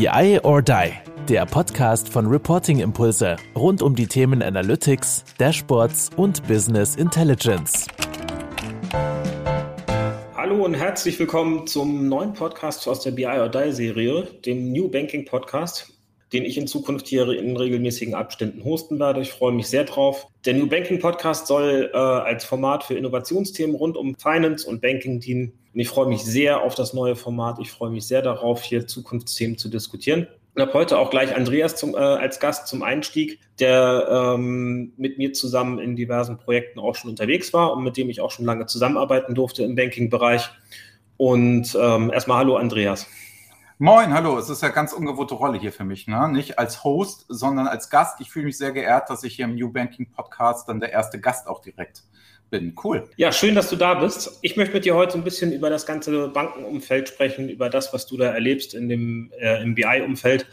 BI or Die, der Podcast von Reporting Impulse rund um die Themen Analytics, Dashboards und Business Intelligence. Hallo und herzlich willkommen zum neuen Podcast aus der BI or Die Serie, dem New Banking Podcast, den ich in Zukunft hier in regelmäßigen Abständen hosten werde. Ich freue mich sehr drauf. Der New Banking Podcast soll äh, als Format für Innovationsthemen rund um Finance und Banking dienen. Und ich freue mich sehr auf das neue Format. Ich freue mich sehr darauf, hier Zukunftsthemen zu diskutieren. Ich habe heute auch gleich Andreas zum, äh, als Gast zum Einstieg, der ähm, mit mir zusammen in diversen Projekten auch schon unterwegs war und mit dem ich auch schon lange zusammenarbeiten durfte im Banking-Bereich. Und ähm, erstmal hallo Andreas. Moin, hallo. Es ist ja ganz ungewohnte Rolle hier für mich. Ne? Nicht als Host, sondern als Gast. Ich fühle mich sehr geehrt, dass ich hier im New Banking Podcast dann der erste Gast auch direkt bin. Cool. Ja, schön, dass du da bist. Ich möchte mit dir heute ein bisschen über das ganze Bankenumfeld sprechen, über das, was du da erlebst in dem äh, im BI-Umfeld.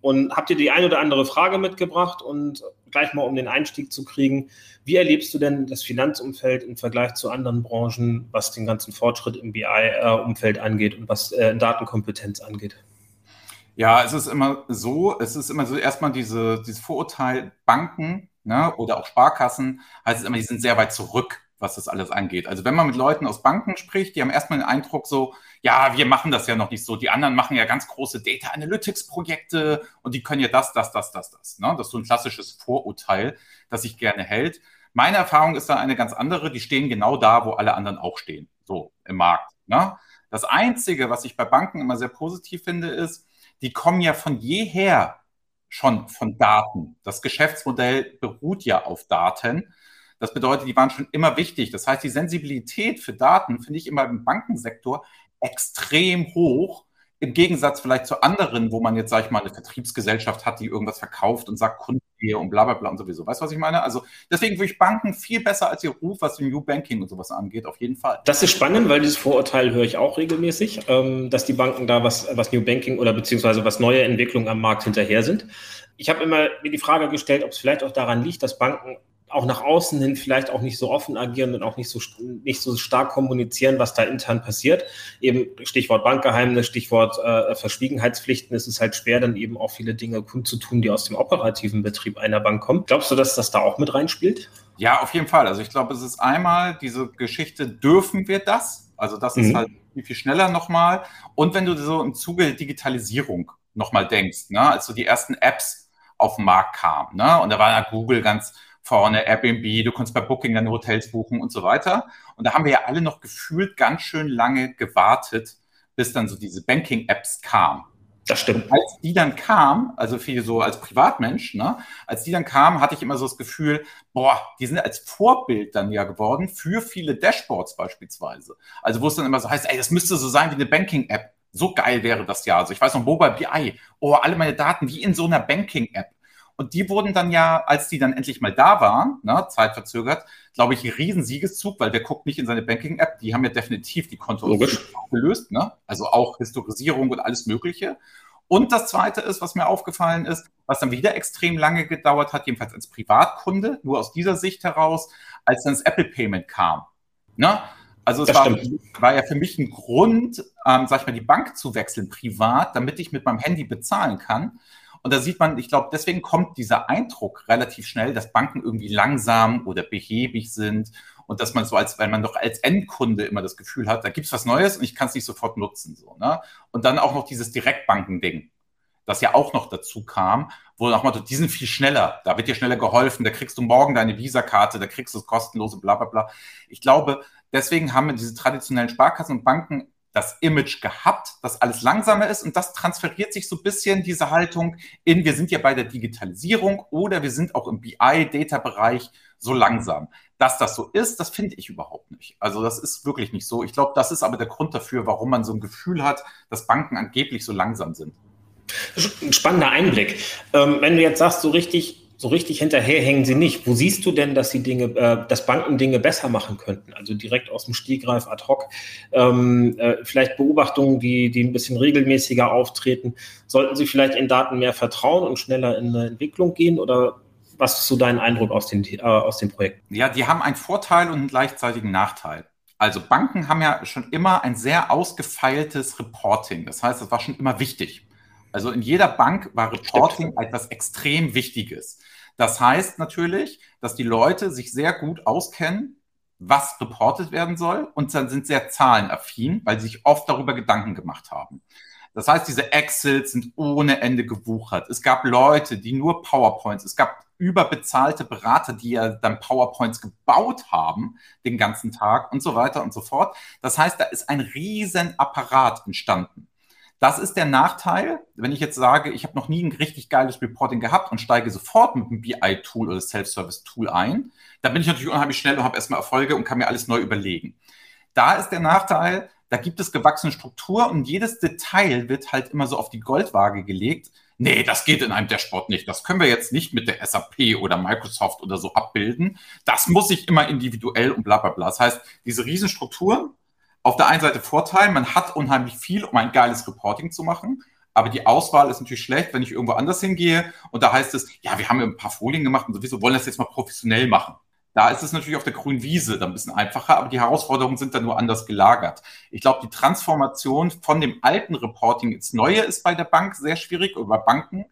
Und habt ihr die ein oder andere Frage mitgebracht und gleich mal um den Einstieg zu kriegen, wie erlebst du denn das Finanzumfeld im Vergleich zu anderen Branchen, was den ganzen Fortschritt im BI-Umfeld angeht und was äh, Datenkompetenz angeht? Ja, es ist immer so, es ist immer so erstmal diese, dieses Vorurteil, Banken ne, oder auch Sparkassen, heißt es immer, die sind sehr weit zurück, was das alles angeht. Also wenn man mit Leuten aus Banken spricht, die haben erstmal den Eindruck so, ja, wir machen das ja noch nicht so. Die anderen machen ja ganz große Data Analytics Projekte und die können ja das, das, das, das, das. Ne? Das ist so ein klassisches Vorurteil, das sich gerne hält. Meine Erfahrung ist da eine ganz andere. Die stehen genau da, wo alle anderen auch stehen, so im Markt. Ne? Das Einzige, was ich bei Banken immer sehr positiv finde, ist, die kommen ja von jeher schon von Daten. Das Geschäftsmodell beruht ja auf Daten. Das bedeutet, die waren schon immer wichtig. Das heißt, die Sensibilität für Daten finde ich immer im Bankensektor extrem hoch. Im Gegensatz vielleicht zu anderen, wo man jetzt, sage ich mal, eine Vertriebsgesellschaft hat, die irgendwas verkauft und sagt Kundengehe und bla bla bla und sowieso. Weißt du, was ich meine? Also deswegen würde ich Banken viel besser als ihr Ruf, was New Banking und sowas angeht, auf jeden Fall. Das ist spannend, weil dieses Vorurteil höre ich auch regelmäßig, ähm, dass die Banken da was, was New Banking oder beziehungsweise was neue Entwicklungen am Markt hinterher sind. Ich habe immer mir die Frage gestellt, ob es vielleicht auch daran liegt, dass Banken auch nach außen hin vielleicht auch nicht so offen agieren und auch nicht so, nicht so stark kommunizieren, was da intern passiert. Eben Stichwort Bankgeheimnis, Stichwort äh, Verschwiegenheitspflichten. Es ist halt schwer, dann eben auch viele Dinge kundzutun, die aus dem operativen Betrieb einer Bank kommen. Glaubst du, dass das da auch mit reinspielt? Ja, auf jeden Fall. Also ich glaube, es ist einmal diese Geschichte, dürfen wir das? Also das mhm. ist halt viel, viel schneller nochmal. Und wenn du so im Zuge der Digitalisierung nochmal denkst, ne, als so die ersten Apps auf den Markt kamen, ne, und da war ja Google ganz vorne, Airbnb, du konntest bei Booking deine Hotels buchen und so weiter. Und da haben wir ja alle noch gefühlt ganz schön lange gewartet, bis dann so diese Banking-Apps kamen. Das stimmt. Als die dann kam, also viel so als Privatmensch, ne, als die dann kam, hatte ich immer so das Gefühl, boah, die sind als Vorbild dann ja geworden für viele Dashboards beispielsweise. Also wo es dann immer so heißt, ey, das müsste so sein wie eine Banking-App. So geil wäre das ja. Also ich weiß noch, Mobile BI, oh, alle meine Daten wie in so einer Banking-App. Und die wurden dann ja, als die dann endlich mal da waren, ne, zeitverzögert, glaube ich, ein Riesensiegeszug, weil wer guckt nicht in seine Banking-App, die haben ja definitiv die Konto gelöst, ne? also auch Historisierung und alles Mögliche. Und das Zweite ist, was mir aufgefallen ist, was dann wieder extrem lange gedauert hat, jedenfalls als Privatkunde, nur aus dieser Sicht heraus, als dann das Apple Payment kam. Ne? Also es war, war, ja für mich ein Grund, ähm, sag ich mal, die Bank zu wechseln privat, damit ich mit meinem Handy bezahlen kann. Und da sieht man, ich glaube, deswegen kommt dieser Eindruck relativ schnell, dass Banken irgendwie langsam oder behäbig sind und dass man so als, weil man doch als Endkunde immer das Gefühl hat, da gibt es was Neues und ich kann es nicht sofort nutzen. So, ne? Und dann auch noch dieses Direktbanken-Ding, das ja auch noch dazu kam, wo nochmal, die sind viel schneller, da wird dir schneller geholfen, da kriegst du morgen deine Visa-Karte, da kriegst du es kostenlose, bla bla bla. Ich glaube, deswegen haben diese traditionellen Sparkassen und Banken das Image gehabt, dass alles langsamer ist und das transferiert sich so ein bisschen diese Haltung in, wir sind ja bei der Digitalisierung oder wir sind auch im BI-Data-Bereich so langsam. Dass das so ist, das finde ich überhaupt nicht. Also das ist wirklich nicht so. Ich glaube, das ist aber der Grund dafür, warum man so ein Gefühl hat, dass Banken angeblich so langsam sind. Ein spannender Einblick. Ähm, wenn du jetzt sagst, so richtig so richtig hinterherhängen sie nicht. Wo siehst du denn, dass die Dinge, äh, dass Banken Dinge besser machen könnten? Also direkt aus dem Stegreif ad hoc. Ähm, äh, vielleicht Beobachtungen, die, die ein bisschen regelmäßiger auftreten. Sollten sie vielleicht in Daten mehr vertrauen und schneller in eine Entwicklung gehen? Oder was ist so dein Eindruck aus den, äh, aus den Projekten? Ja, die haben einen Vorteil und einen gleichzeitigen Nachteil. Also Banken haben ja schon immer ein sehr ausgefeiltes Reporting. Das heißt, das war schon immer wichtig. Also in jeder Bank war Reporting Stimmt. etwas extrem Wichtiges. Das heißt natürlich, dass die Leute sich sehr gut auskennen, was reportet werden soll und dann sind sehr zahlenaffin, weil sie sich oft darüber Gedanken gemacht haben. Das heißt, diese Excels sind ohne Ende gewuchert. Es gab Leute, die nur PowerPoints, es gab überbezahlte Berater, die ja dann PowerPoints gebaut haben den ganzen Tag und so weiter und so fort. Das heißt, da ist ein riesen Apparat entstanden. Das ist der Nachteil, wenn ich jetzt sage, ich habe noch nie ein richtig geiles Reporting gehabt und steige sofort mit einem BI-Tool oder Self-Service-Tool ein, dann bin ich natürlich unheimlich schnell und habe erstmal Erfolge und kann mir alles neu überlegen. Da ist der Nachteil, da gibt es gewachsene Struktur und jedes Detail wird halt immer so auf die Goldwaage gelegt. Nee, das geht in einem Dashboard nicht. Das können wir jetzt nicht mit der SAP oder Microsoft oder so abbilden. Das muss ich immer individuell und bla bla bla. Das heißt, diese Riesenstruktur auf der einen Seite Vorteil, man hat unheimlich viel, um ein geiles Reporting zu machen. Aber die Auswahl ist natürlich schlecht, wenn ich irgendwo anders hingehe und da heißt es, ja, wir haben ein paar Folien gemacht und sowieso wollen das jetzt mal professionell machen. Da ist es natürlich auf der grünen Wiese dann ein bisschen einfacher, aber die Herausforderungen sind dann nur anders gelagert. Ich glaube, die Transformation von dem alten Reporting ins Neue ist bei der Bank sehr schwierig oder bei Banken,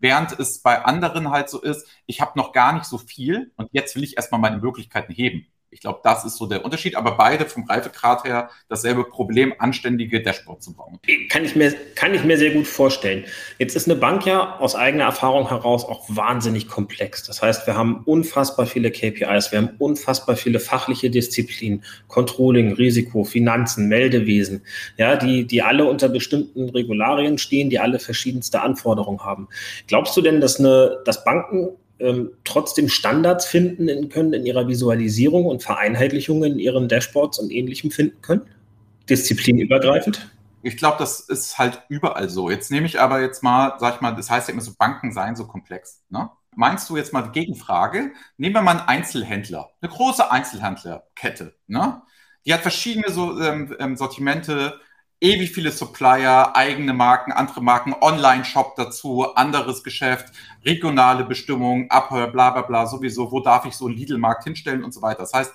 während es bei anderen halt so ist, ich habe noch gar nicht so viel und jetzt will ich erstmal meine Möglichkeiten heben. Ich glaube, das ist so der Unterschied, aber beide vom Reifegrad her dasselbe Problem, anständige Dashboard zu bauen. Kann ich, mir, kann ich mir sehr gut vorstellen. Jetzt ist eine Bank ja aus eigener Erfahrung heraus auch wahnsinnig komplex. Das heißt, wir haben unfassbar viele KPIs, wir haben unfassbar viele fachliche Disziplinen, Controlling, Risiko, Finanzen, Meldewesen, ja, die, die alle unter bestimmten Regularien stehen, die alle verschiedenste Anforderungen haben. Glaubst du denn, dass, eine, dass Banken ähm, trotzdem Standards finden in, können in ihrer Visualisierung und Vereinheitlichung in ihren Dashboards und ähnlichem finden können? Disziplinübergreifend? Ich glaube, das ist halt überall so. Jetzt nehme ich aber jetzt mal, sag ich mal, das heißt ja immer so, Banken seien so komplex. Ne? Meinst du jetzt mal die Gegenfrage? Nehmen wir mal einen Einzelhändler, eine große Einzelhändlerkette. Ne? Die hat verschiedene so, ähm, ähm Sortimente, ewig viele Supplier, eigene Marken, andere Marken, Online-Shop dazu, anderes Geschäft, regionale Bestimmungen, Abhör, bla bla bla, sowieso, wo darf ich so einen Lidl-Markt hinstellen und so weiter. Das heißt,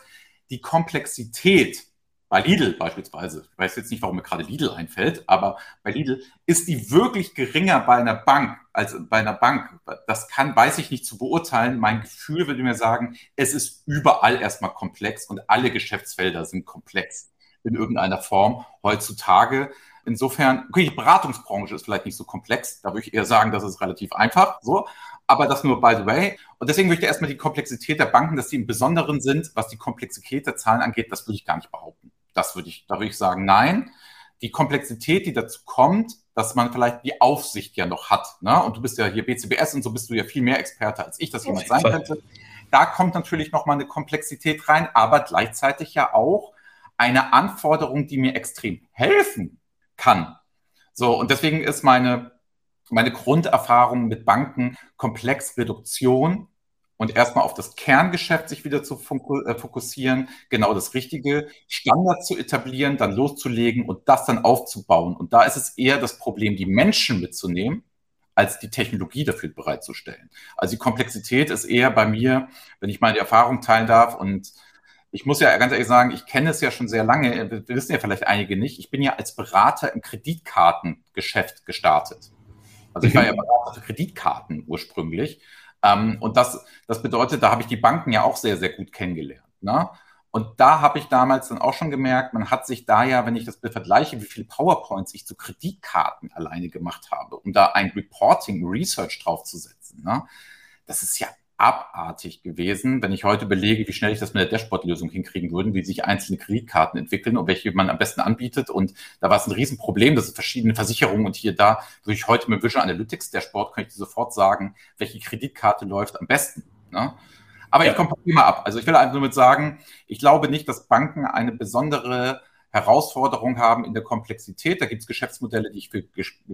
die Komplexität bei Lidl beispielsweise, ich weiß jetzt nicht, warum mir gerade Lidl einfällt, aber bei Lidl ist die wirklich geringer bei einer Bank als bei einer Bank. Das kann, weiß ich nicht zu beurteilen. Mein Gefühl würde mir sagen, es ist überall erstmal komplex und alle Geschäftsfelder sind komplex in irgendeiner Form heutzutage. Insofern, okay, die Beratungsbranche ist vielleicht nicht so komplex. Da würde ich eher sagen, das ist relativ einfach. So. Aber das nur by the way. Und deswegen würde ich erstmal die Komplexität der Banken, dass die im Besonderen sind, was die Komplexität der Zahlen angeht, das würde ich gar nicht behaupten. Das würde ich, da würde ich sagen, nein. Die Komplexität, die dazu kommt, dass man vielleicht die Aufsicht ja noch hat. Ne? Und du bist ja hier BCBS und so bist du ja viel mehr Experte, als ich das jemand sein könnte. Da kommt natürlich nochmal eine Komplexität rein, aber gleichzeitig ja auch eine Anforderung, die mir extrem helfen kann. So, und deswegen ist meine, meine Grunderfahrung mit Banken Komplexreduktion und erstmal auf das Kerngeschäft sich wieder zu äh, fokussieren, genau das Richtige, Standard zu etablieren, dann loszulegen und das dann aufzubauen. Und da ist es eher das Problem, die Menschen mitzunehmen, als die Technologie dafür bereitzustellen. Also die Komplexität ist eher bei mir, wenn ich meine Erfahrung teilen darf und ich muss ja ganz ehrlich sagen, ich kenne es ja schon sehr lange, wir wissen ja vielleicht einige nicht. Ich bin ja als Berater im Kreditkartengeschäft gestartet. Also ich war ja mhm. Berater für Kreditkarten ursprünglich. Ähm, und das, das bedeutet, da habe ich die Banken ja auch sehr, sehr gut kennengelernt. Ne? Und da habe ich damals dann auch schon gemerkt, man hat sich da ja, wenn ich das vergleiche, wie viele PowerPoints ich zu Kreditkarten alleine gemacht habe, um da ein Reporting, Research draufzusetzen. Ne? Das ist ja abartig gewesen, wenn ich heute überlege, wie schnell ich das mit der Dashboard-Lösung hinkriegen würde, wie sich einzelne Kreditkarten entwickeln und welche man am besten anbietet. Und da war es ein Riesenproblem, dass es verschiedene Versicherungen und hier da, durch heute mit Visual Analytics Dashboard, kann ich sofort sagen, welche Kreditkarte läuft am besten. Ne? Aber ja. ich komme immer ab. Also ich will einfach nur mit sagen, ich glaube nicht, dass Banken eine besondere Herausforderung haben in der Komplexität. Da gibt es Geschäftsmodelle, die ich für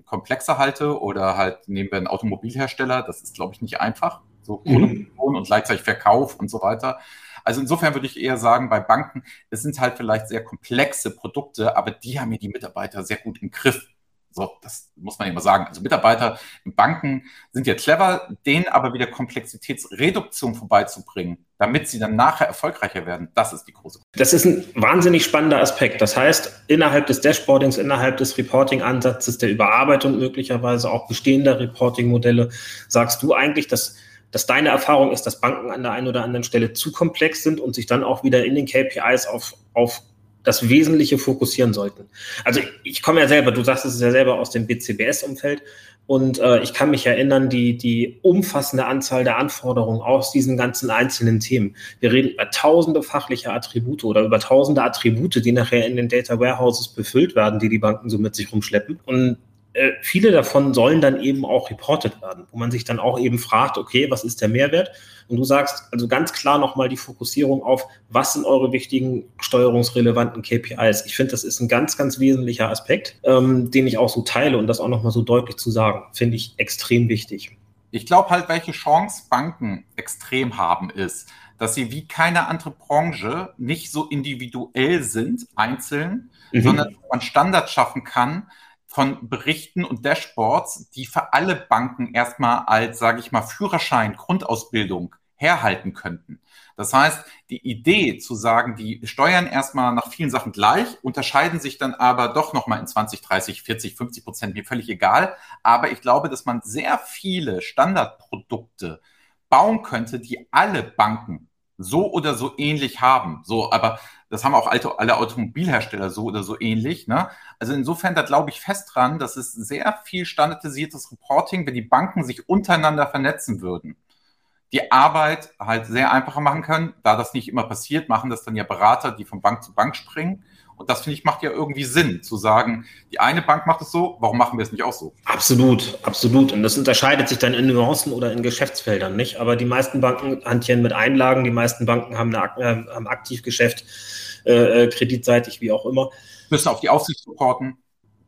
komplexer halte oder halt nehmen wir einen Automobilhersteller. Das ist, glaube ich, nicht einfach so Produktion mhm. und gleichzeitig Verkauf und so weiter. Also insofern würde ich eher sagen, bei Banken, es sind halt vielleicht sehr komplexe Produkte, aber die haben ja die Mitarbeiter sehr gut im Griff. So, das muss man immer sagen. Also Mitarbeiter in Banken sind ja clever, denen aber wieder Komplexitätsreduktion vorbeizubringen, damit sie dann nachher erfolgreicher werden. Das ist die große. Das ist ein wahnsinnig spannender Aspekt. Das heißt, innerhalb des Dashboardings, innerhalb des Reporting-Ansatzes, der Überarbeitung möglicherweise auch bestehender Reporting-Modelle, sagst du eigentlich, dass dass deine Erfahrung ist, dass Banken an der einen oder anderen Stelle zu komplex sind und sich dann auch wieder in den KPIs auf, auf das Wesentliche fokussieren sollten. Also ich komme ja selber, du sagst es ja selber aus dem BCBS-Umfeld und äh, ich kann mich erinnern, die, die umfassende Anzahl der Anforderungen aus diesen ganzen einzelnen Themen. Wir reden über tausende fachliche Attribute oder über tausende Attribute, die nachher in den Data Warehouses befüllt werden, die die Banken so mit sich rumschleppen. Und äh, viele davon sollen dann eben auch reported werden, wo man sich dann auch eben fragt, okay, was ist der Mehrwert? Und du sagst also ganz klar nochmal die Fokussierung auf, was sind eure wichtigen steuerungsrelevanten KPIs? Ich finde, das ist ein ganz, ganz wesentlicher Aspekt, ähm, den ich auch so teile und das auch nochmal so deutlich zu sagen, finde ich extrem wichtig. Ich glaube halt, welche Chance Banken extrem haben, ist, dass sie wie keine andere Branche nicht so individuell sind, einzeln, mhm. sondern man Standards schaffen kann, von Berichten und Dashboards, die für alle Banken erstmal als, sage ich mal, Führerschein, Grundausbildung herhalten könnten. Das heißt, die Idee zu sagen, die steuern erstmal nach vielen Sachen gleich, unterscheiden sich dann aber doch nochmal in 20, 30, 40, 50 Prozent, mir völlig egal. Aber ich glaube, dass man sehr viele Standardprodukte bauen könnte, die alle Banken so oder so ähnlich haben. So, aber das haben auch alte, alle Automobilhersteller so oder so ähnlich. Ne? Also insofern, da glaube ich fest dran, dass es sehr viel standardisiertes Reporting, wenn die Banken sich untereinander vernetzen würden, die Arbeit halt sehr einfacher machen können. Da das nicht immer passiert, machen das dann ja Berater, die von Bank zu Bank springen. Und das finde ich macht ja irgendwie Sinn, zu sagen, die eine Bank macht es so, warum machen wir es nicht auch so? Absolut, absolut. Und das unterscheidet sich dann in Nuancen oder in Geschäftsfeldern nicht. Aber die meisten Banken hantieren mit Einlagen, die meisten Banken haben, eine, äh, haben Aktivgeschäft äh, äh, kreditseitig, wie auch immer. Müssen auf die Aufsicht reporten.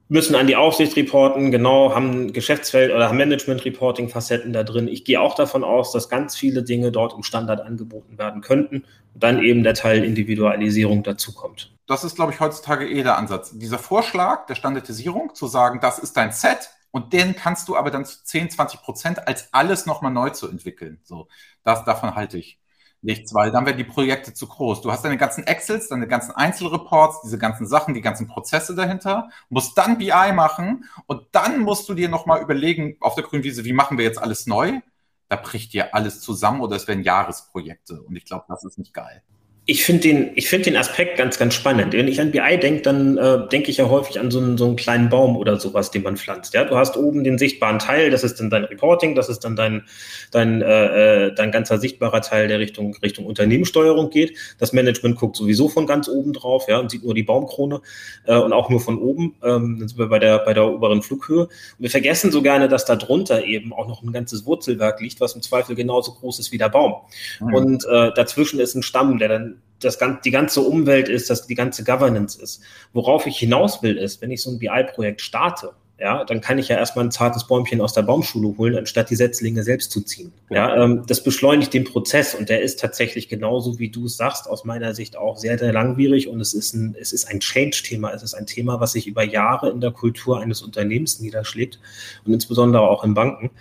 Müssen an die Aufsicht reporten, genau, haben Geschäftsfeld- oder Management-Reporting-Facetten da drin. Ich gehe auch davon aus, dass ganz viele Dinge dort im Standard angeboten werden könnten und dann eben der Teil Individualisierung dazukommt. Das ist, glaube ich, heutzutage eh der Ansatz. Dieser Vorschlag der Standardisierung, zu sagen, das ist dein Set, und den kannst du aber dann zu 10, 20 Prozent als alles nochmal neu zu entwickeln. So, das, davon halte ich nichts, weil dann werden die Projekte zu groß. Du hast deine ganzen Excels, deine ganzen Einzelreports, diese ganzen Sachen, die ganzen Prozesse dahinter, musst dann BI machen und dann musst du dir nochmal überlegen auf der grünen Wiese, wie machen wir jetzt alles neu? Da bricht dir alles zusammen oder es werden Jahresprojekte und ich glaube, das ist nicht geil ich finde den, ich finde den Aspekt ganz, ganz spannend. Wenn ich an BI denke, dann äh, denke ich ja häufig an so einen, so einen kleinen Baum oder sowas, den man pflanzt. Ja, du hast oben den sichtbaren Teil, das ist dann dein Reporting, das ist dann dein, dein, äh, äh, dein ganzer sichtbarer Teil, der Richtung, Richtung Unternehmenssteuerung geht. Das Management guckt sowieso von ganz oben drauf, ja, und sieht nur die Baumkrone äh, und auch nur von oben. Ähm, dann sind wir bei der, bei der oberen Flughöhe. Und wir vergessen so gerne, dass da drunter eben auch noch ein ganzes Wurzelwerk liegt, was im Zweifel genauso groß ist wie der Baum. Mhm. Und äh, dazwischen ist ein Stamm, der dann das, die ganze Umwelt ist, dass die ganze Governance ist. Worauf ich hinaus will, ist, wenn ich so ein BI-Projekt starte, ja, dann kann ich ja erstmal ein zartes Bäumchen aus der Baumschule holen, anstatt die Setzlinge selbst zu ziehen. Ja, ähm, das beschleunigt den Prozess und der ist tatsächlich genauso, wie du es sagst, aus meiner Sicht auch sehr, sehr langwierig und es ist ein, es ist ein Change-Thema. Es ist ein Thema, was sich über Jahre in der Kultur eines Unternehmens niederschlägt und insbesondere auch in Banken.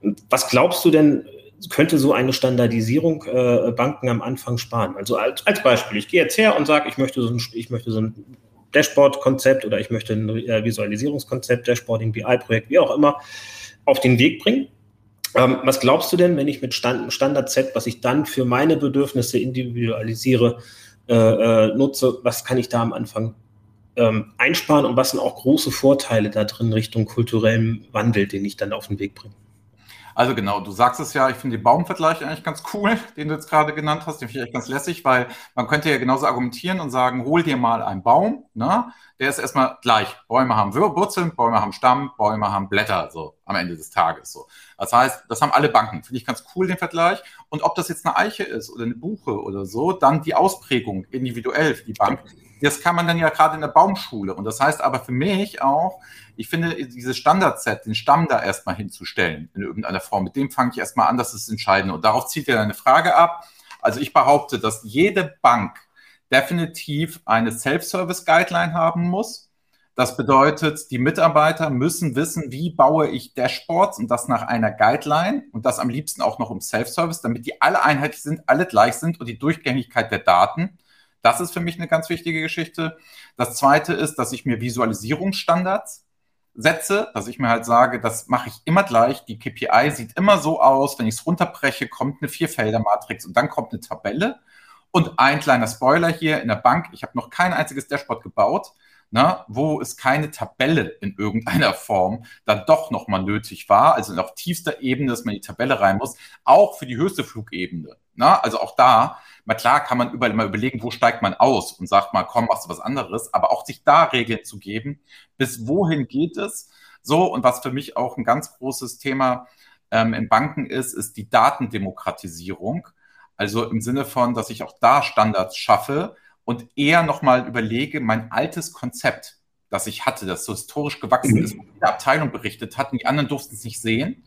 Und was glaubst du denn, könnte so eine Standardisierung äh, Banken am Anfang sparen. Also als, als Beispiel, ich gehe jetzt her und sage, ich möchte so ein, ich möchte so ein Dashboard-Konzept oder ich möchte ein äh, Visualisierungskonzept, Dashboarding, BI-Projekt, wie auch immer, auf den Weg bringen. Ähm, was glaubst du denn, wenn ich mit Stand, Standard-Set, was ich dann für meine Bedürfnisse individualisiere, äh, äh, nutze, was kann ich da am Anfang ähm, einsparen und was sind auch große Vorteile da drin Richtung kulturellem Wandel, den ich dann auf den Weg bringe? Also genau, du sagst es ja, ich finde den Baumvergleich eigentlich ganz cool, den du jetzt gerade genannt hast, den finde ich echt ganz lässig, weil man könnte ja genauso argumentieren und sagen, hol dir mal einen Baum, ne? Der ist erstmal gleich. Bäume haben Wurzeln, Bäume haben Stamm, Bäume haben Blätter, so am Ende des Tages. So. Das heißt, das haben alle Banken. Finde ich ganz cool, den Vergleich. Und ob das jetzt eine Eiche ist oder eine Buche oder so, dann die Ausprägung individuell für die Bank. Das kann man dann ja gerade in der Baumschule. Und das heißt aber für mich auch, ich finde, dieses Standardset, den Stamm da erstmal hinzustellen, in irgendeiner Form, mit dem fange ich erstmal an, das ist entscheidend. Und darauf zieht ja deine Frage ab. Also ich behaupte, dass jede Bank definitiv eine Self-Service-Guideline haben muss. Das bedeutet, die Mitarbeiter müssen wissen, wie baue ich Dashboards und das nach einer Guideline und das am liebsten auch noch im Self-Service, damit die alle einheitlich sind, alle gleich sind und die Durchgängigkeit der Daten. Das ist für mich eine ganz wichtige Geschichte. Das zweite ist, dass ich mir Visualisierungsstandards setze, dass ich mir halt sage, das mache ich immer gleich. Die KPI sieht immer so aus, wenn ich es runterbreche, kommt eine Vierfelder-Matrix und dann kommt eine Tabelle. Und ein kleiner Spoiler hier in der Bank, ich habe noch kein einziges Dashboard gebaut, ne, wo es keine Tabelle in irgendeiner Form dann doch nochmal nötig war, also auf tiefster Ebene, dass man die Tabelle rein muss, auch für die höchste Flugebene. Ne? Also auch da, mal klar kann man überall mal überlegen, wo steigt man aus und sagt mal, komm, machst du was anderes, aber auch sich da Regeln zu geben, bis wohin geht es? So, und was für mich auch ein ganz großes Thema ähm, in Banken ist, ist die Datendemokratisierung. Also im Sinne von, dass ich auch da Standards schaffe und eher nochmal überlege, mein altes Konzept, das ich hatte, das so historisch gewachsen mhm. ist, wo die Abteilung berichtet hat und die anderen durften es nicht sehen,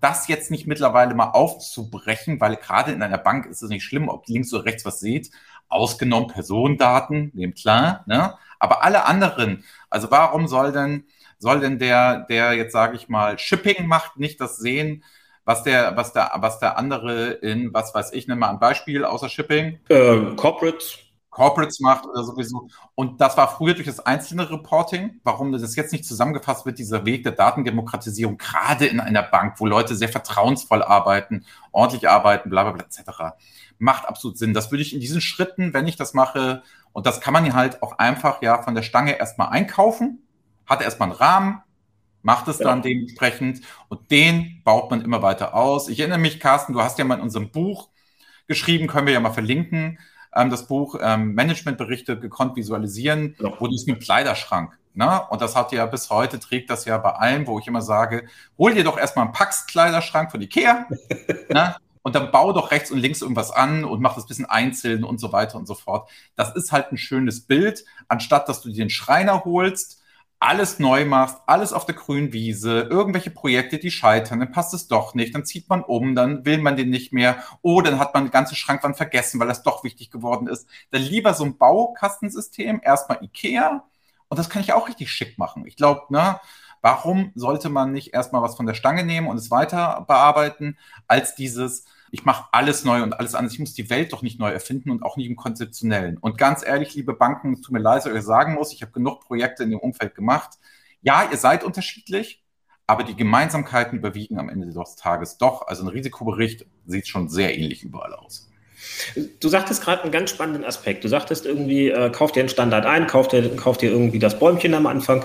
das jetzt nicht mittlerweile mal aufzubrechen, weil gerade in einer Bank ist es nicht schlimm, ob links oder rechts was seht, ausgenommen Personendaten, nehmt klar, ne? aber alle anderen, also warum soll denn, soll denn der, der jetzt sage ich mal Shipping macht, nicht das sehen, was der, was der, was der andere in, was weiß ich, nenne mal ein Beispiel außer Shipping. Äh, Corporate. Corporates macht oder sowieso. Und das war früher durch das einzelne Reporting. Warum das jetzt nicht zusammengefasst wird, dieser Weg der Datendemokratisierung, gerade in einer Bank, wo Leute sehr vertrauensvoll arbeiten, ordentlich arbeiten, bla bla bla etc. Macht absolut Sinn. Das würde ich in diesen Schritten, wenn ich das mache, und das kann man halt auch einfach ja von der Stange erstmal einkaufen, hat erstmal einen Rahmen, macht es ja. dann dementsprechend und den baut man immer weiter aus. Ich erinnere mich, Carsten, du hast ja mal in unserem Buch geschrieben, können wir ja mal verlinken, ähm, das Buch ähm, Managementberichte gekonnt visualisieren, ja. wo du es mit Kleiderschrank. Ne? Und das hat ja bis heute, trägt das ja bei allen, wo ich immer sage, hol dir doch erstmal einen Pax-Kleiderschrank von Ikea. ne? Und dann bau doch rechts und links irgendwas an und mach das ein bisschen einzeln und so weiter und so fort. Das ist halt ein schönes Bild, anstatt dass du dir den Schreiner holst, alles neu machst, alles auf der grünen Wiese, irgendwelche Projekte, die scheitern, dann passt es doch nicht, dann zieht man um, dann will man den nicht mehr, oh, dann hat man die ganze Schrankwand vergessen, weil das doch wichtig geworden ist. Dann lieber so ein Baukastensystem, erstmal Ikea und das kann ich auch richtig schick machen. Ich glaube, ne, warum sollte man nicht erstmal was von der Stange nehmen und es weiter bearbeiten, als dieses, ich mache alles neu und alles anders. Ich muss die Welt doch nicht neu erfinden und auch nicht im Konzeptionellen. Und ganz ehrlich, liebe Banken, es tut mir leid, dass ich sagen muss, ich habe genug Projekte in dem Umfeld gemacht. Ja, ihr seid unterschiedlich, aber die Gemeinsamkeiten überwiegen am Ende des Tages doch. Also ein Risikobericht sieht schon sehr ähnlich überall aus. Du sagtest gerade einen ganz spannenden Aspekt. Du sagtest irgendwie, äh, kauf dir einen Standard ein, kauf dir, kauf dir irgendwie das Bäumchen am Anfang.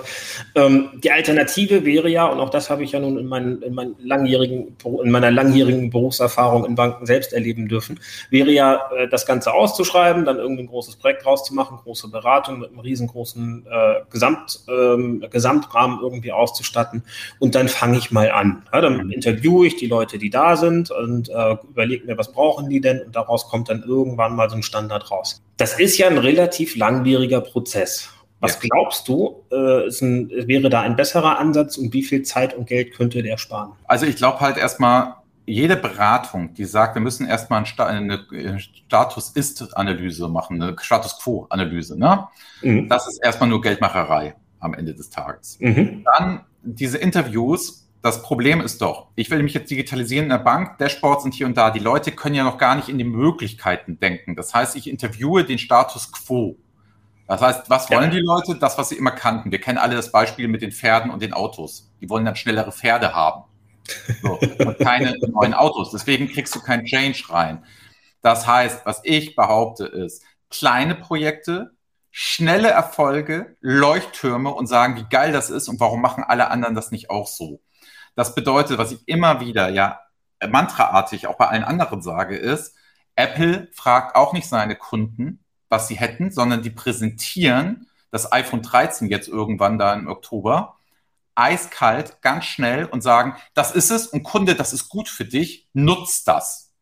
Ähm, die Alternative wäre ja, und auch das habe ich ja nun in, mein, in, mein langjährigen, in meiner langjährigen Berufserfahrung in Banken selbst erleben dürfen, wäre ja, äh, das Ganze auszuschreiben, dann irgendwie ein großes Projekt rauszumachen, große Beratung mit einem riesengroßen äh, Gesamt, ähm, Gesamtrahmen irgendwie auszustatten und dann fange ich mal an. Ja, dann mhm. interviewe ich die Leute, die da sind und äh, überlege mir, was brauchen die denn und daraus kommt dann irgendwann mal so ein Standard raus. Das ist ja ein relativ langwieriger Prozess. Was ja. glaubst du, äh, ein, wäre da ein besserer Ansatz und wie viel Zeit und Geld könnte der sparen? Also ich glaube halt erstmal, jede Beratung, die sagt, wir müssen erstmal eine Status-Ist-Analyse machen, eine Status-Quo-Analyse, ne? Mhm. das ist erstmal nur Geldmacherei am Ende des Tages. Mhm. Dann diese Interviews, das Problem ist doch, ich will mich jetzt digitalisieren in der Bank, Dashboards sind hier und da. Die Leute können ja noch gar nicht in die Möglichkeiten denken. Das heißt, ich interviewe den Status quo. Das heißt, was wollen ja. die Leute? Das, was sie immer kannten. Wir kennen alle das Beispiel mit den Pferden und den Autos. Die wollen dann schnellere Pferde haben. So, und keine neuen Autos. Deswegen kriegst du keinen Change rein. Das heißt, was ich behaupte ist, kleine Projekte, schnelle Erfolge, Leuchttürme und sagen, wie geil das ist und warum machen alle anderen das nicht auch so. Das bedeutet, was ich immer wieder ja mantraartig auch bei allen anderen sage, ist, Apple fragt auch nicht seine Kunden, was sie hätten, sondern die präsentieren das iPhone 13 jetzt irgendwann da im Oktober eiskalt, ganz schnell und sagen, das ist es und Kunde, das ist gut für dich, nutzt das.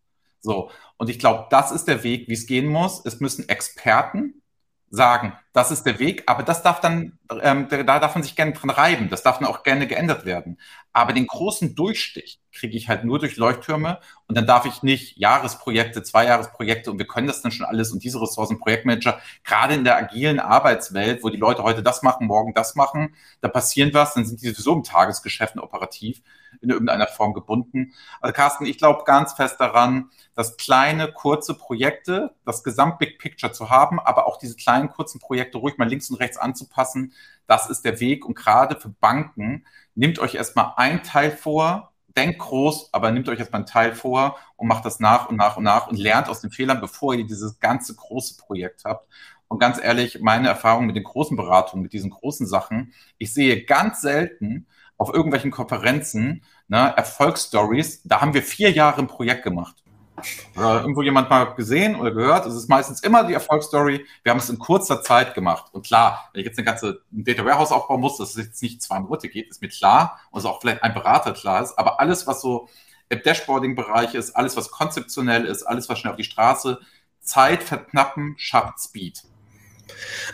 So. Und ich glaube, das ist der Weg, wie es gehen muss. Es müssen Experten sagen, das ist der Weg, aber das darf dann, ähm, da darf man sich gerne dran reiben, das darf dann auch gerne geändert werden. Aber den großen Durchstich, kriege ich halt nur durch Leuchttürme und dann darf ich nicht Jahresprojekte, Zweijahresprojekte und wir können das dann schon alles und diese Ressourcen, Projektmanager, gerade in der agilen Arbeitswelt, wo die Leute heute das machen, morgen das machen, da passiert was, dann sind die sowieso im Tagesgeschäft operativ in irgendeiner Form gebunden. Also Carsten, ich glaube ganz fest daran, dass kleine, kurze Projekte, das Gesamt-Big Picture zu haben, aber auch diese kleinen, kurzen Projekte ruhig mal links und rechts anzupassen, das ist der Weg. Und gerade für Banken, nehmt euch erstmal ein Teil vor, denkt groß, aber nehmt euch erstmal einen Teil vor und macht das nach und nach und nach und lernt aus den Fehlern, bevor ihr dieses ganze große Projekt habt. Und ganz ehrlich, meine Erfahrung mit den großen Beratungen, mit diesen großen Sachen, ich sehe ganz selten auf irgendwelchen Konferenzen ne, Erfolgsstories, da haben wir vier Jahre ein Projekt gemacht. Oder irgendwo jemand mal gesehen oder gehört. Es ist meistens immer die Erfolgsstory. Wir haben es in kurzer Zeit gemacht. Und klar, wenn ich jetzt eine ganze Data Warehouse aufbauen muss, dass es jetzt nicht zwei Monate geht, ist mir klar. Und es auch vielleicht ein Berater klar ist. Aber alles, was so im Dashboarding-Bereich ist, alles, was konzeptionell ist, alles, was schnell auf die Straße, Zeit verknappen, schafft Speed.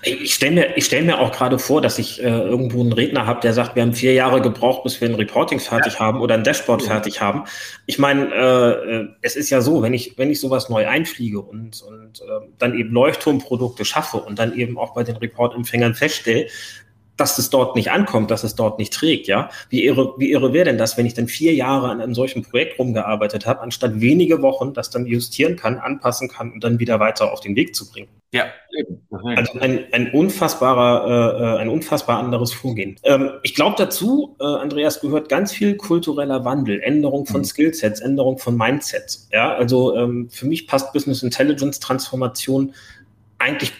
Ich stelle mir, stell mir auch gerade vor, dass ich äh, irgendwo einen Redner habe, der sagt, wir haben vier Jahre gebraucht, bis wir ein Reporting fertig ja. haben oder ein Dashboard ja. fertig haben. Ich meine, äh, äh, es ist ja so, wenn ich, wenn ich sowas neu einfliege und, und äh, dann eben Leuchtturmprodukte schaffe und dann eben auch bei den Reportempfängern feststelle, dass es dort nicht ankommt, dass es dort nicht trägt, ja. Wie irre, wie irre wäre denn das, wenn ich dann vier Jahre an einem solchen Projekt rumgearbeitet habe, anstatt wenige Wochen das dann justieren kann, anpassen kann und dann wieder weiter auf den Weg zu bringen? Ja, also ein, ein unfassbarer, äh, äh, ein unfassbar anderes Vorgehen. Ähm, ich glaube dazu, äh, Andreas, gehört ganz viel kultureller Wandel, Änderung von mhm. Skillsets, Änderung von Mindsets. Ja, also ähm, für mich passt Business Intelligence Transformation eigentlich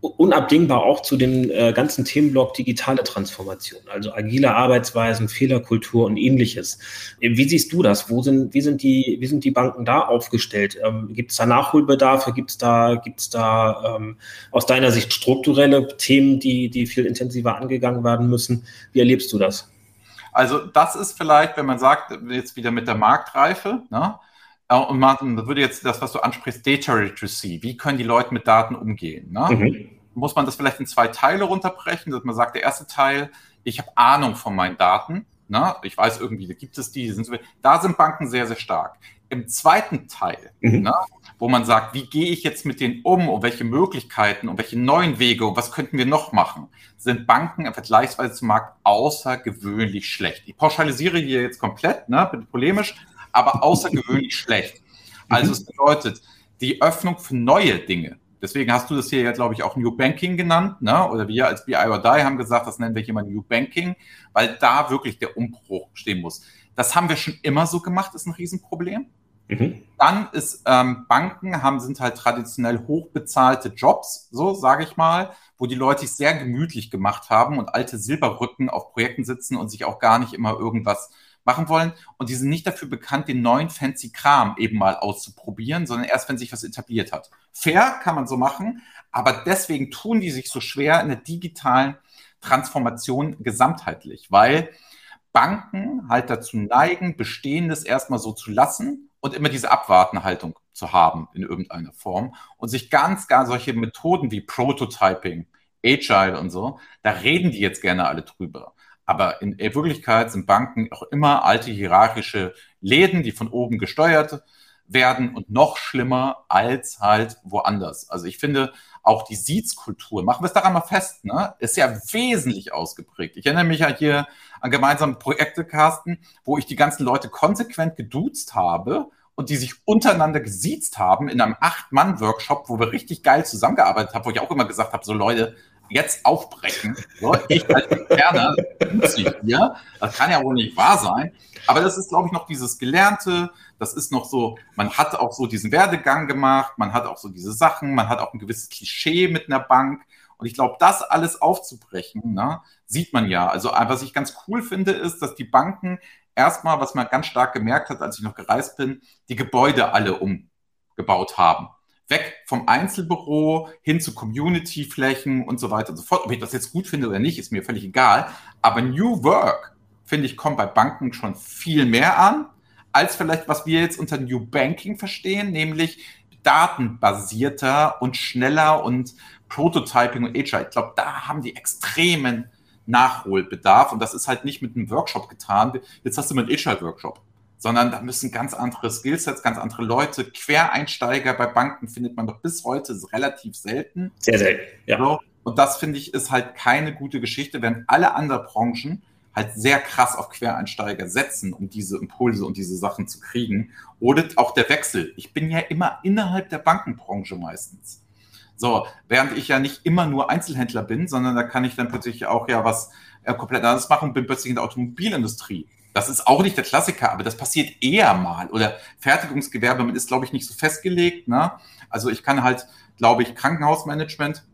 unabdingbar auch zu dem äh, ganzen Themenblock digitale Transformation, also agile Arbeitsweisen, Fehlerkultur und ähnliches. Wie siehst du das? Wo sind, wie, sind die, wie sind die Banken da aufgestellt? Ähm, gibt es da Nachholbedarfe? Gibt es da, gibt's da ähm, aus deiner Sicht strukturelle Themen, die, die viel intensiver angegangen werden müssen? Wie erlebst du das? Also das ist vielleicht, wenn man sagt, jetzt wieder mit der Marktreife, ne? Äh, und Martin, das würde jetzt das, was du ansprichst, Data Literacy. Wie können die Leute mit Daten umgehen? Ne? Mhm. Muss man das vielleicht in zwei Teile runterbrechen, dass man sagt, der erste Teil, ich habe Ahnung von meinen Daten. Ne? Ich weiß irgendwie, da gibt es die, sind so, da sind Banken sehr, sehr stark. Im zweiten Teil, mhm. ne, wo man sagt, wie gehe ich jetzt mit denen um und welche Möglichkeiten und welche neuen Wege und was könnten wir noch machen, sind Banken vergleichsweise zum Markt außergewöhnlich schlecht. Ich pauschalisiere hier jetzt komplett, ne, bin polemisch, aber außergewöhnlich schlecht. Also es bedeutet, die Öffnung für neue Dinge. Deswegen hast du das hier ja, glaube ich, auch New Banking genannt, ne? oder wir als BI or Die haben gesagt, das nennen wir hier mal New Banking, weil da wirklich der Umbruch stehen muss. Das haben wir schon immer so gemacht, ist ein Riesenproblem. Mhm. Dann ist ähm, Banken haben sind halt traditionell hochbezahlte Jobs, so sage ich mal, wo die Leute sich sehr gemütlich gemacht haben und alte Silberrücken auf Projekten sitzen und sich auch gar nicht immer irgendwas machen wollen. Und die sind nicht dafür bekannt, den neuen fancy Kram eben mal auszuprobieren, sondern erst, wenn sich was etabliert hat. Fair kann man so machen, aber deswegen tun die sich so schwer in der digitalen Transformation gesamtheitlich, weil Banken halt dazu neigen, Bestehendes erstmal so zu lassen und immer diese Abwartenhaltung zu haben in irgendeiner Form und sich ganz, gar solche Methoden wie Prototyping, Agile und so, da reden die jetzt gerne alle drüber. Aber in Wirklichkeit sind Banken auch immer alte hierarchische Läden, die von oben gesteuert werden und noch schlimmer als halt woanders. Also ich finde, auch die Siezkultur, machen wir es daran mal fest, ne, ist ja wesentlich ausgeprägt. Ich erinnere mich ja hier an gemeinsame Projekte, Carsten, wo ich die ganzen Leute konsequent geduzt habe und die sich untereinander gesiezt haben in einem Acht-Mann-Workshop, wo wir richtig geil zusammengearbeitet haben, wo ich auch immer gesagt habe, so Leute, jetzt aufbrechen. So, ich als Interner hier. Das kann ja wohl nicht wahr sein. Aber das ist, glaube ich, noch dieses Gelernte. Das ist noch so, man hat auch so diesen Werdegang gemacht, man hat auch so diese Sachen, man hat auch ein gewisses Klischee mit einer Bank. Und ich glaube, das alles aufzubrechen, ne, sieht man ja. Also, was ich ganz cool finde, ist, dass die Banken erstmal, was man ganz stark gemerkt hat, als ich noch gereist bin, die Gebäude alle umgebaut haben weg vom Einzelbüro hin zu Community-Flächen und so weiter und so fort. Ob ich das jetzt gut finde oder nicht, ist mir völlig egal. Aber New Work, finde ich, kommt bei Banken schon viel mehr an, als vielleicht, was wir jetzt unter New Banking verstehen, nämlich datenbasierter und schneller und Prototyping und Agile. Ich glaube, da haben die extremen Nachholbedarf und das ist halt nicht mit einem Workshop getan. Jetzt hast du mal einen Agile-Workshop sondern da müssen ganz andere Skillsets, ganz andere Leute, Quereinsteiger bei Banken findet man doch bis heute relativ selten. Sehr selten, ja. Und das finde ich ist halt keine gute Geschichte, wenn alle anderen Branchen halt sehr krass auf Quereinsteiger setzen, um diese Impulse und diese Sachen zu kriegen. Oder auch der Wechsel. Ich bin ja immer innerhalb der Bankenbranche meistens. So, während ich ja nicht immer nur Einzelhändler bin, sondern da kann ich dann plötzlich auch ja was äh, komplett anderes machen und bin plötzlich in der Automobilindustrie. Das ist auch nicht der Klassiker, aber das passiert eher mal. Oder Fertigungsgewerbe, man ist, glaube ich, nicht so festgelegt. Ne? Also ich kann halt, glaube ich, Krankenhausmanagement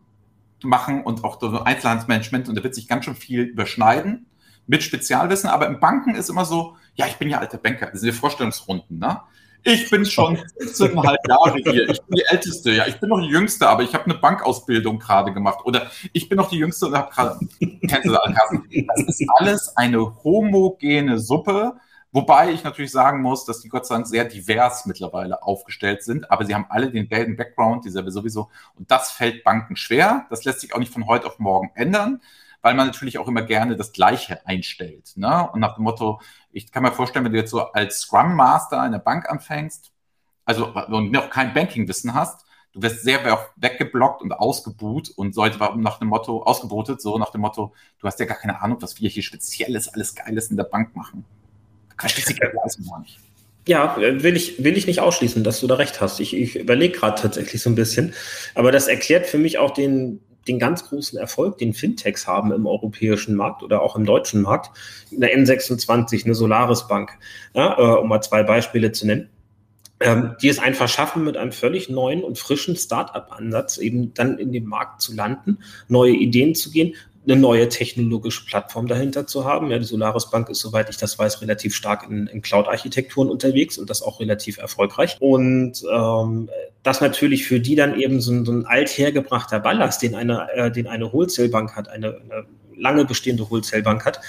machen und auch Einzelhandelsmanagement und da wird sich ganz schön viel überschneiden mit Spezialwissen. Aber im Banken ist immer so, ja, ich bin ja alter Banker, das sind die Vorstellungsrunden. Ne? Ich bin schon 17,5 Jahre hier. Ich bin die Älteste. Ja, ich bin noch die Jüngste, aber ich habe eine Bankausbildung gerade gemacht. Oder ich bin noch die Jüngste und habe gerade. Das, ist alles eine homogene Suppe. Wobei ich natürlich sagen muss, dass die Gott sei Dank sehr divers mittlerweile aufgestellt sind, aber sie haben alle denselben Background, dieselbe sowieso. Und das fällt Banken schwer. Das lässt sich auch nicht von heute auf morgen ändern weil man natürlich auch immer gerne das Gleiche einstellt. Ne? Und nach dem Motto, ich kann mir vorstellen, wenn du jetzt so als Scrum Master in der Bank anfängst, also und noch kein Banking-Wissen hast, du wirst sehr weggeblockt und ausgebuht und sollte warum nach dem Motto, ausgebotet, so nach dem Motto, du hast ja gar keine Ahnung, was wir hier Spezielles, alles Geiles in der Bank machen. Ja, will ich, will ich nicht ausschließen, dass du da recht hast. Ich, ich überlege gerade tatsächlich so ein bisschen. Aber das erklärt für mich auch den, den ganz großen Erfolg, den Fintechs haben im europäischen Markt oder auch im deutschen Markt. Eine N26, eine Solaris Bank, ja, äh, um mal zwei Beispiele zu nennen. Ähm, die es einfach schaffen, mit einem völlig neuen und frischen Start-up-Ansatz eben dann in den Markt zu landen, neue Ideen zu gehen eine neue technologische Plattform dahinter zu haben. Ja, die Solaris Bank ist, soweit ich das weiß, relativ stark in, in Cloud-Architekturen unterwegs und das auch relativ erfolgreich. Und ähm, das natürlich für die dann eben so ein, so ein althergebrachter Ballast, den eine, äh, den eine Wholesale-Bank hat, eine, eine lange bestehende Wholesale-Bank hat,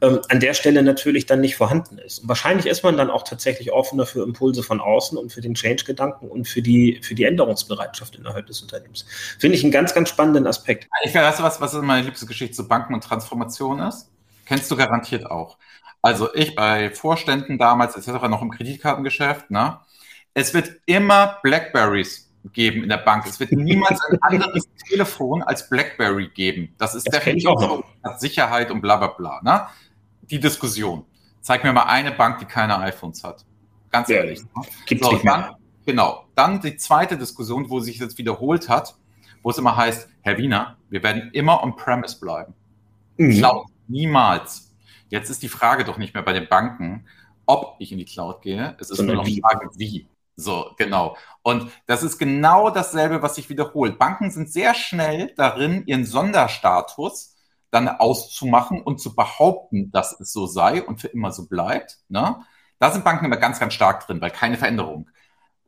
ähm, an der Stelle natürlich dann nicht vorhanden ist. Und wahrscheinlich ist man dann auch tatsächlich offener für Impulse von außen und für den Change-Gedanken und für die, für die Änderungsbereitschaft innerhalb des Unternehmens. Finde ich einen ganz, ganz spannenden Aspekt. Ich weiß, was, was meine liebste Geschichte zu Banken und Transformation ist? Kennst du garantiert auch. Also ich bei Vorständen damals etc. noch im Kreditkartengeschäft, ne? Es wird immer Blackberries geben in der Bank. Es wird niemals ein anderes Telefon als BlackBerry geben. Das ist das definitiv auch Sicherheit und bla bla bla. Ne? Die Diskussion. Zeig mir mal eine Bank, die keine iPhones hat. Ganz ja, ehrlich. Ne? Gibt's so, nicht mehr. Dann, genau. Dann die zweite Diskussion, wo sich jetzt wiederholt hat, wo es immer heißt, Herr Wiener, wir werden immer on-premise bleiben. Mhm. Cloud niemals. Jetzt ist die Frage doch nicht mehr bei den Banken, ob ich in die Cloud gehe. Es ist Sondern nur noch die Frage, wie. So, genau. Und das ist genau dasselbe, was sich wiederholt. Banken sind sehr schnell darin, ihren Sonderstatus dann auszumachen und zu behaupten, dass es so sei und für immer so bleibt. Ne? Da sind Banken immer ganz, ganz stark drin, weil keine Veränderung.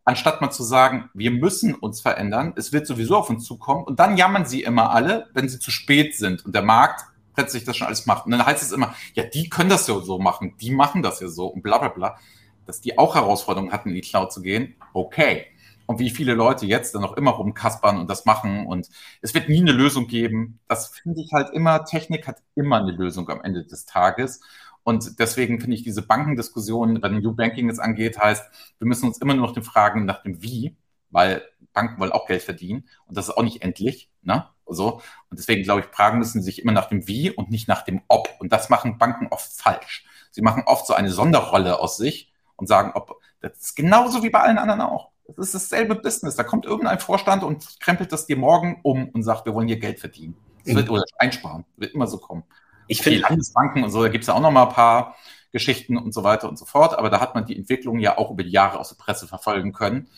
Anstatt mal zu sagen, wir müssen uns verändern, es wird sowieso auf uns zukommen und dann jammern sie immer alle, wenn sie zu spät sind und der Markt plötzlich das schon alles macht. Und dann heißt es immer, ja, die können das ja so machen, die machen das ja so und bla bla bla dass die auch Herausforderungen hatten, in die Cloud zu gehen, okay. Und wie viele Leute jetzt dann noch immer rumkaspern und das machen und es wird nie eine Lösung geben. Das finde ich halt immer, Technik hat immer eine Lösung am Ende des Tages. Und deswegen finde ich diese Bankendiskussion, wenn New Banking es angeht, heißt, wir müssen uns immer nur noch den Fragen nach dem Wie, weil Banken wollen auch Geld verdienen und das ist auch nicht endlich. Ne? So. Und deswegen glaube ich, Fragen müssen sich immer nach dem Wie und nicht nach dem Ob. Und das machen Banken oft falsch. Sie machen oft so eine Sonderrolle aus sich und sagen, ob das ist genauso wie bei allen anderen auch. Das ist dasselbe Business. Da kommt irgendein Vorstand und krempelt das dir morgen um und sagt, wir wollen hier Geld verdienen. Das wird, oder einsparen. Wird immer so kommen. Ich finde Landesbanken und so, da gibt es ja auch noch mal ein paar Geschichten und so weiter und so fort. Aber da hat man die Entwicklung ja auch über die Jahre aus der Presse verfolgen können,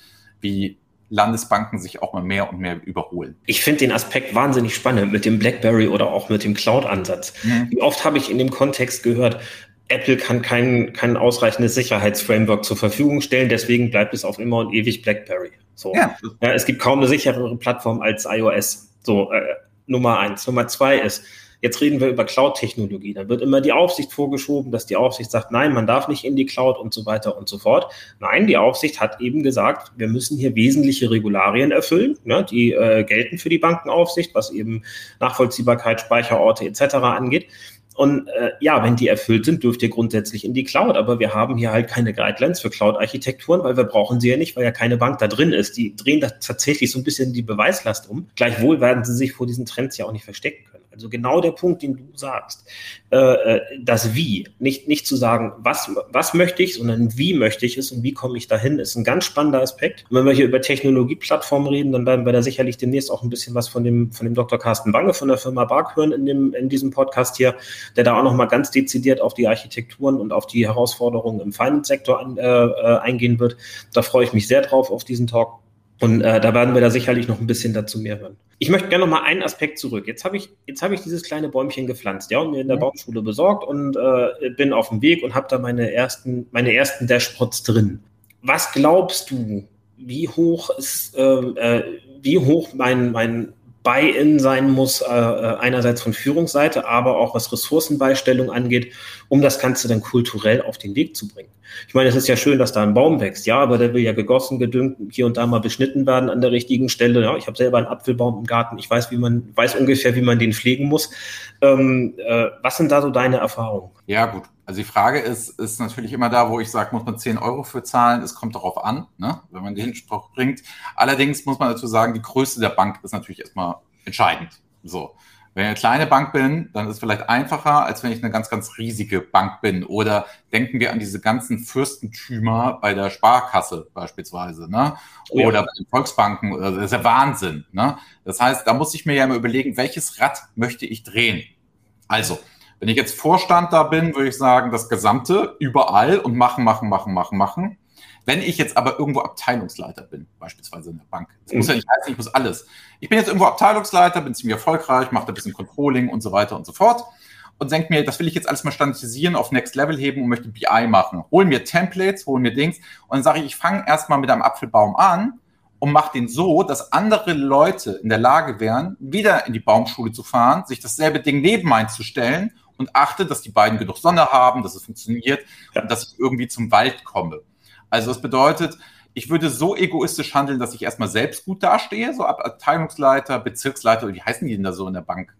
wie Landesbanken sich auch mal mehr und mehr überholen. Ich finde den Aspekt wahnsinnig spannend mit dem BlackBerry oder auch mit dem Cloud-Ansatz. Mhm. Wie oft habe ich in dem Kontext gehört, Apple kann kein, kein ausreichendes Sicherheitsframework zur Verfügung stellen, deswegen bleibt es auf immer und ewig BlackBerry. So. Ja. ja es gibt kaum eine sicherere Plattform als iOS. So, äh, Nummer eins. Nummer zwei ist, jetzt reden wir über Cloud-Technologie. Da wird immer die Aufsicht vorgeschoben, dass die Aufsicht sagt, nein, man darf nicht in die Cloud und so weiter und so fort. Nein, die Aufsicht hat eben gesagt, wir müssen hier wesentliche Regularien erfüllen, ne, die äh, gelten für die Bankenaufsicht, was eben Nachvollziehbarkeit, Speicherorte etc. angeht. Und äh, ja, wenn die erfüllt sind, dürft ihr grundsätzlich in die Cloud. Aber wir haben hier halt keine Guidelines für Cloud-Architekturen, weil wir brauchen sie ja nicht, weil ja keine Bank da drin ist. Die drehen da tatsächlich so ein bisschen die Beweislast um. Gleichwohl werden sie sich vor diesen Trends ja auch nicht verstecken können. Also genau der Punkt, den du sagst. Äh, äh, das Wie. Nicht, nicht zu sagen, was, was möchte ich, sondern wie möchte ich es und wie komme ich dahin, ist ein ganz spannender Aspekt. Und wenn wir hier über Technologieplattformen reden, dann werden wir da sicherlich demnächst auch ein bisschen was von dem, von dem Dr. Carsten Bange von der Firma Bark hören in, dem, in diesem Podcast hier, der da auch nochmal ganz dezidiert auf die Architekturen und auf die Herausforderungen im Finance-Sektor äh, äh, eingehen wird. Da freue ich mich sehr drauf auf diesen Talk. Und äh, da werden wir da sicherlich noch ein bisschen dazu mehr hören. Ich möchte gerne noch mal einen Aspekt zurück. Jetzt habe ich, jetzt habe ich dieses kleine Bäumchen gepflanzt, ja, und mir in der Baumschule besorgt und äh, bin auf dem Weg und habe da meine ersten, meine ersten Dashboards drin. Was glaubst du, wie hoch ist, äh, äh wie hoch mein, mein Buy-in sein muss, äh, äh, einerseits von Führungsseite, aber auch was Ressourcenbeistellung angeht, um das Ganze dann kulturell auf den Weg zu bringen. Ich meine, es ist ja schön, dass da ein Baum wächst, ja, aber der will ja gegossen, gedüngt, hier und da mal beschnitten werden an der richtigen Stelle. Ja, ich habe selber einen Apfelbaum im Garten, ich weiß, wie man, weiß ungefähr, wie man den pflegen muss. Ähm, äh, was sind da so deine Erfahrungen? Ja, gut. Also die Frage ist, ist natürlich immer da, wo ich sage, muss man 10 Euro für zahlen? Es kommt darauf an, ne? wenn man den Spruch bringt. Allerdings muss man dazu sagen, die Größe der Bank ist natürlich erstmal entscheidend. So. Wenn ich eine kleine Bank bin, dann ist es vielleicht einfacher, als wenn ich eine ganz, ganz riesige Bank bin. Oder denken wir an diese ganzen Fürstentümer bei der Sparkasse beispielsweise, ne? Oh ja. Oder bei den Volksbanken. Das ist ja Wahnsinn. Ne? Das heißt, da muss ich mir ja immer überlegen, welches Rad möchte ich drehen? Also, wenn ich jetzt Vorstand da bin, würde ich sagen, das Gesamte überall und machen, machen, machen, machen, machen. Wenn ich jetzt aber irgendwo Abteilungsleiter bin, beispielsweise in der Bank, das muss ja nicht heißen, ich muss alles. Ich bin jetzt irgendwo Abteilungsleiter, bin ziemlich erfolgreich, mache da ein bisschen Controlling und so weiter und so fort und denke mir, das will ich jetzt alles mal standardisieren, auf Next Level heben und möchte BI machen. Hol mir Templates, hol mir Dings und dann sage ich, ich fange erstmal mit einem Apfelbaum an und mache den so, dass andere Leute in der Lage wären, wieder in die Baumschule zu fahren, sich dasselbe Ding neben einzustellen und achte, dass die beiden genug Sonne haben, dass es funktioniert ja. und dass ich irgendwie zum Wald komme. Also das bedeutet, ich würde so egoistisch handeln, dass ich erstmal selbst gut dastehe, so ab Abteilungsleiter, Bezirksleiter, wie heißen die denn da so in der Bank?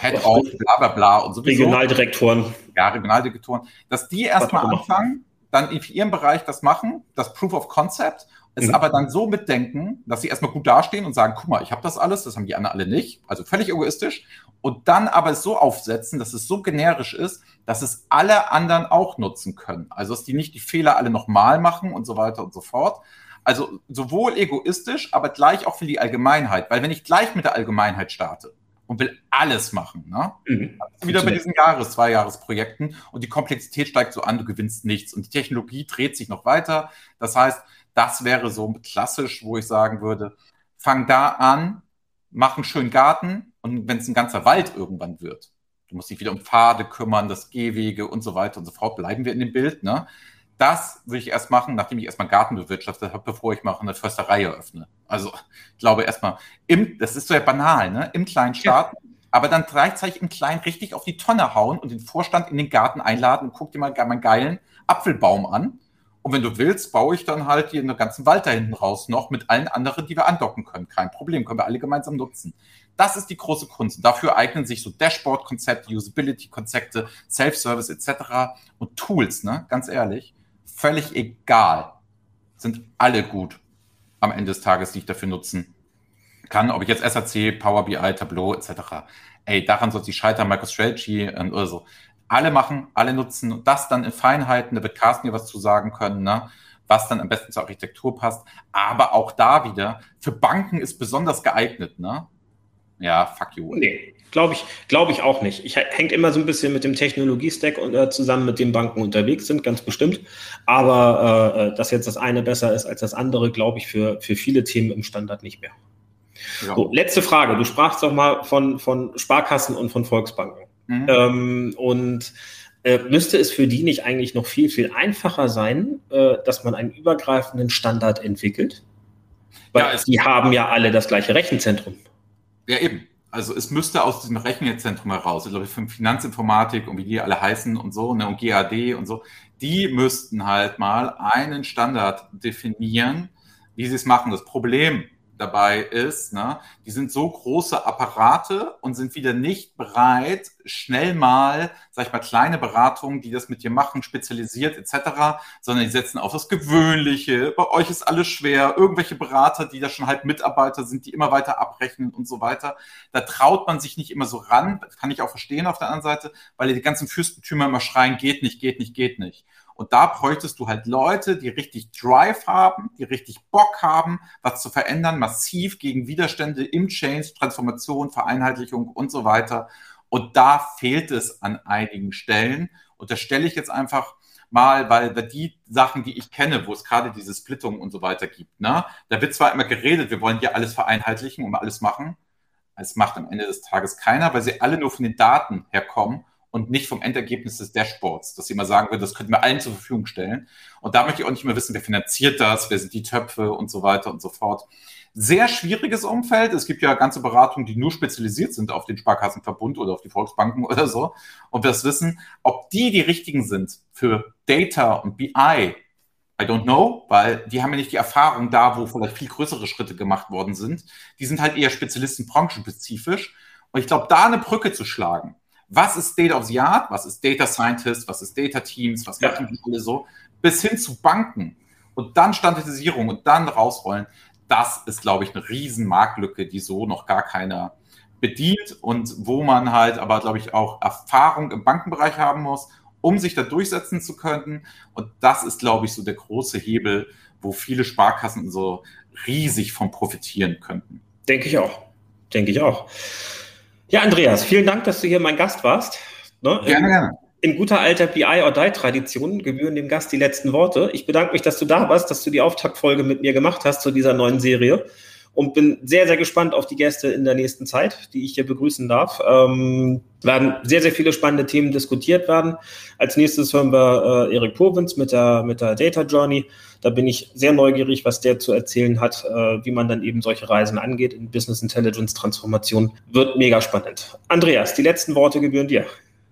Head of, bla bla bla und sowieso. Regionaldirektoren. Ja, Regionaldirektoren. Dass die erstmal anfangen, dann in ihrem Bereich das machen, das Proof of Concept es mhm. aber dann so mitdenken, dass sie erstmal gut dastehen und sagen, guck mal, ich habe das alles, das haben die anderen alle nicht, also völlig egoistisch. Und dann aber es so aufsetzen, dass es so generisch ist, dass es alle anderen auch nutzen können. Also dass die nicht die Fehler alle nochmal machen und so weiter und so fort. Also sowohl egoistisch, aber gleich auch für die Allgemeinheit. Weil wenn ich gleich mit der Allgemeinheit starte und will alles machen, ne? Mhm. wieder bei diesen Jahres-, Zwei-Jahres-Projekten und die Komplexität steigt so an, du gewinnst nichts und die Technologie dreht sich noch weiter. Das heißt, das wäre so klassisch, wo ich sagen würde, fang da an, mach einen schönen Garten und wenn es ein ganzer Wald irgendwann wird, du musst dich wieder um Pfade kümmern, das Gehwege und so weiter und so fort, bleiben wir in dem Bild, ne? Das würde ich erst machen, nachdem ich erstmal Garten bewirtschaftet habe, bevor ich mal eine Försterei eröffne. Also ich glaube erstmal, im, das ist so ja banal, ne? Im kleinen starten, ja. aber dann gleichzeitig im Kleinen richtig auf die Tonne hauen und den Vorstand in den Garten einladen und guck dir mal meinen geilen Apfelbaum an und wenn du willst, baue ich dann halt einen ganzen Wald da hinten raus noch mit allen anderen, die wir andocken können. Kein Problem, können wir alle gemeinsam nutzen. Das ist die große Kunst. dafür eignen sich so Dashboard-Konzepte, Usability-Konzepte, Self-Service etc. und Tools, ne? ganz ehrlich, völlig egal. Sind alle gut am Ende des Tages, die ich dafür nutzen kann. Ob ich jetzt SAC, Power BI, Tableau etc. Ey, daran soll sich scheitern, MicroStrategy äh, oder so alle machen, alle nutzen und das dann in Feinheiten, da wird Carsten hier was zu sagen können, ne? was dann am besten zur Architektur passt. Aber auch da wieder, für Banken ist besonders geeignet, ne? Ja, fuck you. Nee, glaube ich, glaube ich auch nicht. Ich hängt immer so ein bisschen mit dem Technologie-Stack äh, zusammen, mit dem Banken unterwegs sind, ganz bestimmt. Aber äh, äh, dass jetzt das eine besser ist als das andere, glaube ich, für, für viele Themen im Standard nicht mehr. Ja. So, letzte Frage. Du sprachst doch mal von, von Sparkassen und von Volksbanken. Mhm. Ähm, und äh, müsste es für die nicht eigentlich noch viel, viel einfacher sein, äh, dass man einen übergreifenden Standard entwickelt? Weil ja, die haben ja alle das gleiche Rechenzentrum. Ja, eben. Also es müsste aus diesem Rechenzentrum heraus, ich glaube, für Finanzinformatik und wie die alle heißen und so, ne, und GAD und so, die müssten halt mal einen Standard definieren, wie sie es machen. Das Problem dabei ist, ne, die sind so große Apparate und sind wieder nicht bereit, schnell mal, sag ich mal, kleine Beratungen, die das mit dir machen, spezialisiert etc., sondern die setzen auf das Gewöhnliche. Bei euch ist alles schwer. Irgendwelche Berater, die da schon halt Mitarbeiter sind, die immer weiter abrechnen und so weiter. Da traut man sich nicht immer so ran. Das kann ich auch verstehen auf der anderen Seite, weil die ganzen Fürstentümer immer schreien, geht nicht, geht nicht, geht nicht. Und da bräuchtest du halt Leute, die richtig Drive haben, die richtig Bock haben, was zu verändern, massiv gegen Widerstände im Change, Transformation, Vereinheitlichung und so weiter. Und da fehlt es an einigen Stellen. Und da stelle ich jetzt einfach mal, weil die Sachen, die ich kenne, wo es gerade diese Splittung und so weiter gibt, ne, da wird zwar immer geredet, wir wollen hier alles vereinheitlichen und alles machen. Es macht am Ende des Tages keiner, weil sie alle nur von den Daten herkommen und nicht vom Endergebnis des Dashboards, dass sie mal sagen würden, das könnten wir allen zur Verfügung stellen. Und da möchte ich auch nicht mehr wissen, wer finanziert das, wer sind die Töpfe und so weiter und so fort. Sehr schwieriges Umfeld. Es gibt ja ganze Beratungen, die nur spezialisiert sind auf den Sparkassenverbund oder auf die Volksbanken oder so. Und wir wissen, ob die die richtigen sind für Data und BI, I don't know, weil die haben ja nicht die Erfahrung da, wo vielleicht viel größere Schritte gemacht worden sind. Die sind halt eher Spezialisten branchenspezifisch. Und ich glaube, da eine Brücke zu schlagen, was ist State of the Art, was ist Data Scientist, was ist Data Teams, was machen die alle so, bis hin zu Banken und dann Standardisierung und dann rausrollen, das ist, glaube ich, eine riesen Marktlücke, die so noch gar keiner bedient und wo man halt aber, glaube ich, auch Erfahrung im Bankenbereich haben muss, um sich da durchsetzen zu können. Und das ist, glaube ich, so der große Hebel, wo viele Sparkassen so riesig von profitieren könnten. Denke ich auch. Denke ich auch. Ja, Andreas, vielen Dank, dass du hier mein Gast warst. Ne? Gerne, in, gerne. In guter alter BI or Die Tradition gebühren dem Gast die letzten Worte. Ich bedanke mich, dass du da warst, dass du die Auftaktfolge mit mir gemacht hast zu dieser neuen Serie und bin sehr, sehr gespannt auf die Gäste in der nächsten Zeit, die ich hier begrüßen darf. Ähm, werden sehr, sehr viele spannende Themen diskutiert werden. Als nächstes hören wir äh, Erik Purwins mit der, mit der Data Journey. Da bin ich sehr neugierig, was der zu erzählen hat, äh, wie man dann eben solche Reisen angeht in Business Intelligence Transformation. Wird mega spannend. Andreas, die letzten Worte gebühren dir.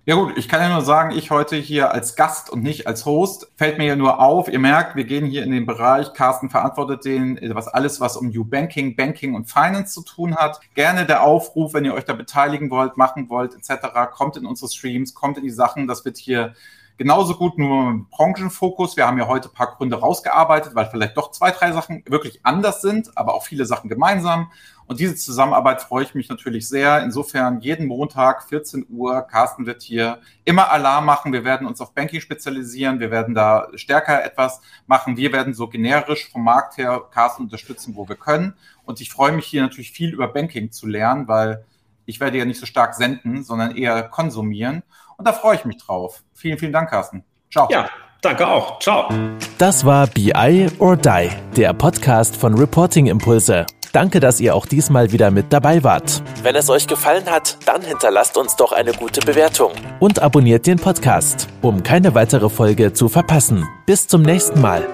Ja gut, ich kann ja nur sagen, ich heute hier als Gast und nicht als Host, fällt mir ja nur auf, ihr merkt, wir gehen hier in den Bereich, Carsten verantwortet den, was alles, was um New Banking, Banking und Finance zu tun hat. Gerne der Aufruf, wenn ihr euch da beteiligen wollt, machen wollt, etc., kommt in unsere Streams, kommt in die Sachen, das wird hier genauso gut nur im Branchenfokus. Wir haben ja heute ein paar Gründe rausgearbeitet, weil vielleicht doch zwei, drei Sachen wirklich anders sind, aber auch viele Sachen gemeinsam. Und diese Zusammenarbeit freue ich mich natürlich sehr. Insofern jeden Montag 14 Uhr. Carsten wird hier immer Alarm machen. Wir werden uns auf Banking spezialisieren. Wir werden da stärker etwas machen. Wir werden so generisch vom Markt her Carsten unterstützen, wo wir können. Und ich freue mich hier natürlich viel über Banking zu lernen, weil ich werde ja nicht so stark senden, sondern eher konsumieren. Und da freue ich mich drauf. Vielen, vielen Dank, Carsten. Ciao. Ja, danke auch. Ciao. Das war BI or Die, der Podcast von Reporting Impulse. Danke, dass ihr auch diesmal wieder mit dabei wart. Wenn es euch gefallen hat, dann hinterlasst uns doch eine gute Bewertung. Und abonniert den Podcast, um keine weitere Folge zu verpassen. Bis zum nächsten Mal.